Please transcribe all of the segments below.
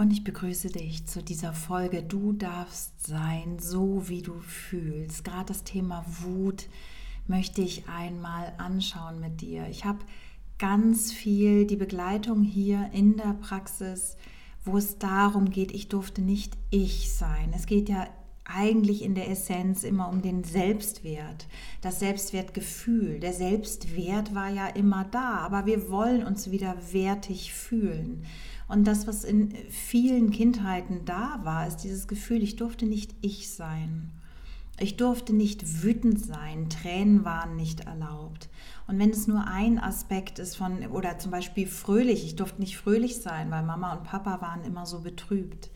Und ich begrüße dich zu dieser Folge. Du darfst sein, so wie du fühlst. Gerade das Thema Wut möchte ich einmal anschauen mit dir. Ich habe ganz viel die Begleitung hier in der Praxis, wo es darum geht, ich durfte nicht ich sein. Es geht ja eigentlich in der Essenz immer um den Selbstwert, das Selbstwertgefühl. Der Selbstwert war ja immer da, aber wir wollen uns wieder wertig fühlen. Und das, was in vielen Kindheiten da war, ist dieses Gefühl, ich durfte nicht ich sein. Ich durfte nicht wütend sein, Tränen waren nicht erlaubt. Und wenn es nur ein Aspekt ist von, oder zum Beispiel fröhlich, ich durfte nicht fröhlich sein, weil Mama und Papa waren immer so betrübt.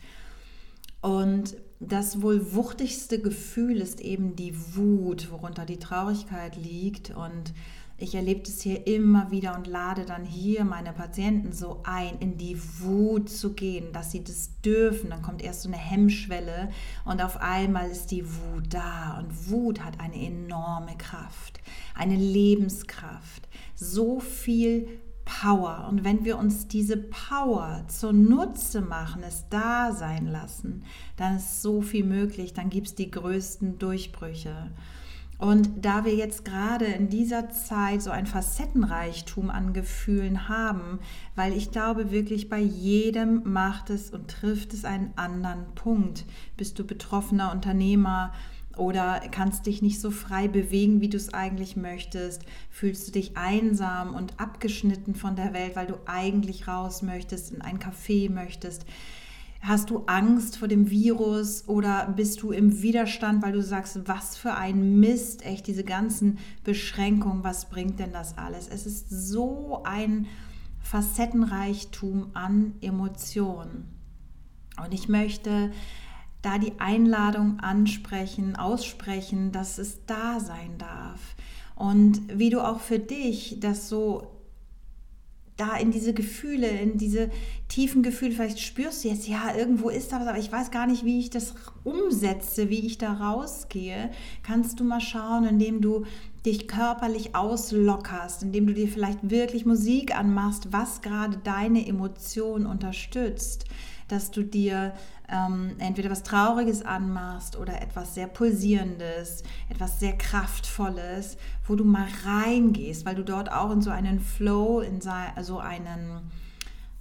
Und das wohl wuchtigste Gefühl ist eben die Wut, worunter die Traurigkeit liegt. Und ich erlebe es hier immer wieder und lade dann hier meine Patienten so ein, in die Wut zu gehen, dass sie das dürfen. Dann kommt erst so eine Hemmschwelle und auf einmal ist die Wut da. Und Wut hat eine enorme Kraft, eine Lebenskraft, so viel Power. Und wenn wir uns diese Power zunutze machen, es da sein lassen, dann ist so viel möglich, dann gibt es die größten Durchbrüche. Und da wir jetzt gerade in dieser Zeit so ein Facettenreichtum an Gefühlen haben, weil ich glaube wirklich bei jedem macht es und trifft es einen anderen Punkt. Bist du betroffener Unternehmer oder kannst dich nicht so frei bewegen, wie du es eigentlich möchtest? Fühlst du dich einsam und abgeschnitten von der Welt, weil du eigentlich raus möchtest, in ein Café möchtest? Hast du Angst vor dem Virus oder bist du im Widerstand, weil du sagst, was für ein Mist, echt diese ganzen Beschränkungen, was bringt denn das alles? Es ist so ein Facettenreichtum an Emotionen. Und ich möchte da die Einladung ansprechen, aussprechen, dass es da sein darf. Und wie du auch für dich das so da in diese Gefühle, in diese tiefen Gefühle, vielleicht spürst du jetzt, ja, irgendwo ist da was, aber ich weiß gar nicht, wie ich das umsetze, wie ich da rausgehe, kannst du mal schauen, indem du dich körperlich auslockerst, indem du dir vielleicht wirklich Musik anmachst, was gerade deine Emotionen unterstützt, dass du dir ähm, entweder was Trauriges anmachst oder etwas sehr Pulsierendes, etwas sehr Kraftvolles, wo du mal reingehst, weil du dort auch in so einen Flow, in so also einen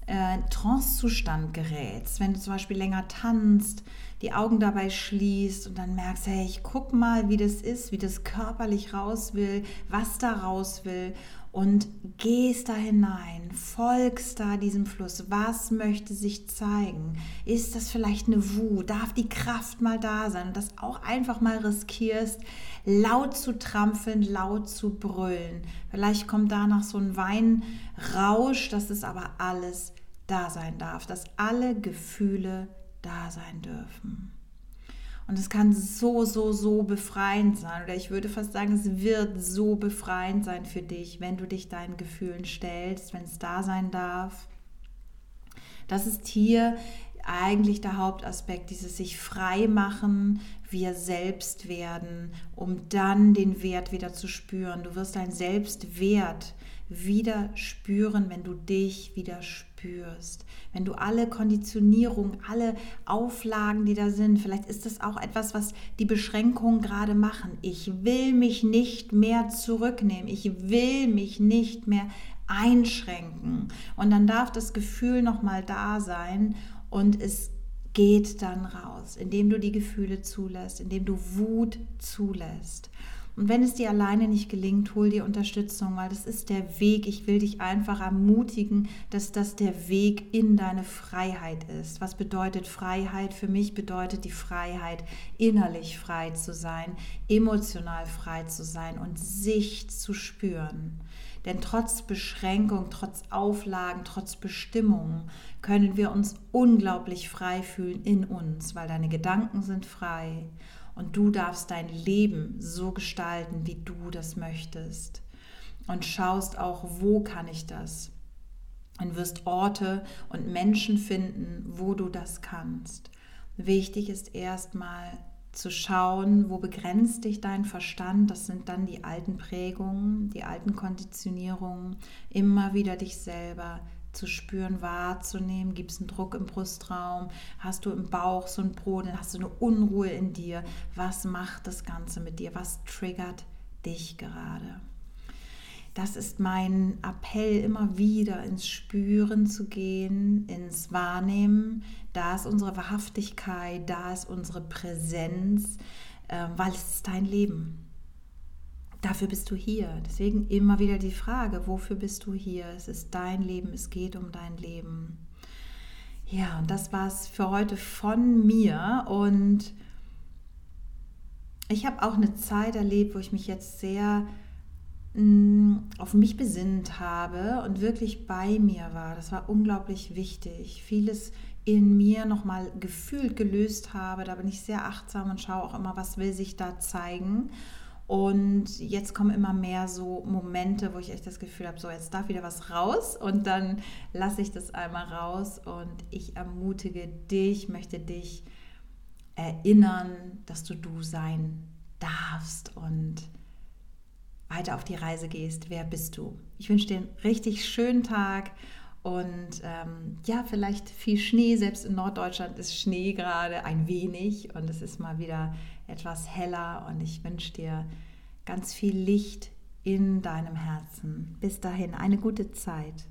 äh, Trancezustand gerätst. Wenn du zum Beispiel länger tanzt, die Augen dabei schließt und dann merkst, hey, ich guck mal, wie das ist, wie das körperlich raus will, was da raus will und gehst da hinein, folgst da diesem Fluss. Was möchte sich zeigen? Ist das vielleicht eine Wut? Darf die Kraft mal da sein und das auch einfach mal riskierst, laut zu trampeln, laut zu brüllen? Vielleicht kommt danach so ein Weinrausch, dass es aber alles da sein darf, dass alle Gefühle da sein dürfen. Und es kann so, so, so befreiend sein. Oder ich würde fast sagen, es wird so befreiend sein für dich, wenn du dich deinen Gefühlen stellst, wenn es da sein darf. Das ist hier eigentlich der Hauptaspekt, dieses sich frei machen, wir selbst werden, um dann den Wert wieder zu spüren. Du wirst deinen Selbstwert wieder spüren, wenn du dich wieder spürst. Wenn du alle Konditionierungen, alle Auflagen, die da sind, vielleicht ist das auch etwas, was die Beschränkungen gerade machen. Ich will mich nicht mehr zurücknehmen. Ich will mich nicht mehr einschränken. Und dann darf das Gefühl nochmal da sein und es geht dann raus, indem du die Gefühle zulässt, indem du Wut zulässt. Und wenn es dir alleine nicht gelingt, hol dir Unterstützung, weil das ist der Weg. Ich will dich einfach ermutigen, dass das der Weg in deine Freiheit ist. Was bedeutet Freiheit? Für mich bedeutet die Freiheit, innerlich frei zu sein, emotional frei zu sein und sich zu spüren. Denn trotz Beschränkung, trotz Auflagen, trotz Bestimmungen können wir uns unglaublich frei fühlen in uns, weil deine Gedanken sind frei und du darfst dein Leben so gestalten, wie du das möchtest. Und schaust auch, wo kann ich das? Und wirst Orte und Menschen finden, wo du das kannst. Wichtig ist erstmal zu schauen, wo begrenzt dich dein Verstand. Das sind dann die alten Prägungen, die alten Konditionierungen. Immer wieder dich selber zu spüren, wahrzunehmen. Gibt es einen Druck im Brustraum? Hast du im Bauch so ein Brodeln? Hast du eine Unruhe in dir? Was macht das Ganze mit dir? Was triggert dich gerade? Das ist mein Appell, immer wieder ins Spüren zu gehen, ins Wahrnehmen. Da ist unsere Wahrhaftigkeit, da ist unsere Präsenz, ähm, weil es ist dein Leben. Dafür bist du hier. Deswegen immer wieder die Frage, wofür bist du hier? Es ist dein Leben, es geht um dein Leben. Ja, und das war es für heute von mir. Und ich habe auch eine Zeit erlebt, wo ich mich jetzt sehr mh, mm, auf mich besinnt habe und wirklich bei mir war. Das war unglaublich wichtig. Vieles in mir nochmal gefühlt gelöst habe. Da bin ich sehr achtsam und schaue auch immer, was will sich da zeigen. Und jetzt kommen immer mehr so Momente, wo ich echt das Gefühl habe, so jetzt darf wieder was raus und dann lasse ich das einmal raus und ich ermutige dich, möchte dich erinnern, dass du du sein darfst und weiter auf die Reise gehst. Wer bist du? Ich wünsche dir einen richtig schönen Tag und ähm, ja, vielleicht viel Schnee. Selbst in Norddeutschland ist Schnee gerade ein wenig und es ist mal wieder etwas heller und ich wünsche dir ganz viel Licht in deinem Herzen. Bis dahin, eine gute Zeit.